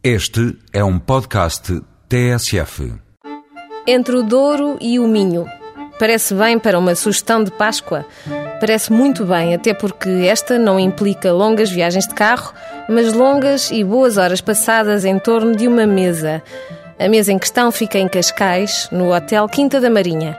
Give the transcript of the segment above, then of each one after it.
Este é um podcast TSF. Entre o Douro e o Minho. Parece bem para uma sugestão de Páscoa? Parece muito bem, até porque esta não implica longas viagens de carro, mas longas e boas horas passadas em torno de uma mesa. A mesa em questão fica em Cascais, no Hotel Quinta da Marinha.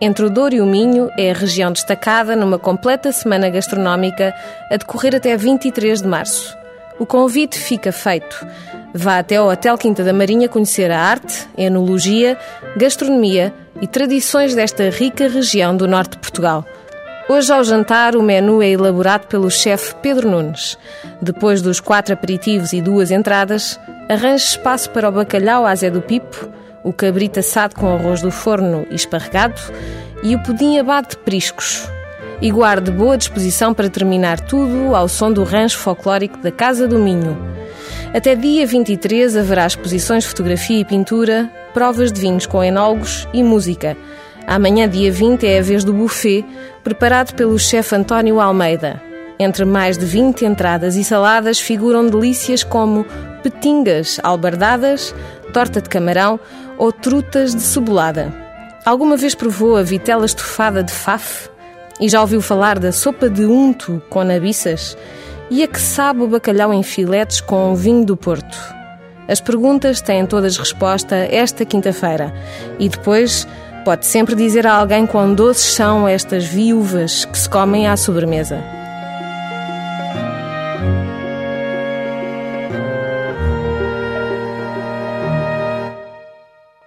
Entre o Douro e o Minho é a região destacada numa completa semana gastronómica a decorrer até 23 de março. O convite fica feito. Vá até ao Hotel Quinta da Marinha conhecer a arte, enologia, gastronomia e tradições desta rica região do norte de Portugal. Hoje, ao jantar, o menu é elaborado pelo chefe Pedro Nunes. Depois dos quatro aperitivos e duas entradas, arranje espaço para o bacalhau à Zé do Pipo, o cabrito assado com arroz do forno e esparregado e o pudim abado de priscos, e guarde boa disposição para terminar tudo ao som do rancho folclórico da Casa do Minho. Até dia 23 haverá exposições de fotografia e pintura, provas de vinhos com enólogos e música. Amanhã, dia 20, é a vez do buffet, preparado pelo chefe António Almeida. Entre mais de 20 entradas e saladas figuram delícias como petingas albardadas, torta de camarão ou trutas de cebolada. Alguma vez provou a vitela estufada de faf? E já ouviu falar da sopa de unto com nabiças? E a que sabe o bacalhau em filetes com vinho do Porto? As perguntas têm todas resposta esta quinta-feira. E depois pode sempre dizer a alguém quão doces são estas viúvas que se comem à sobremesa.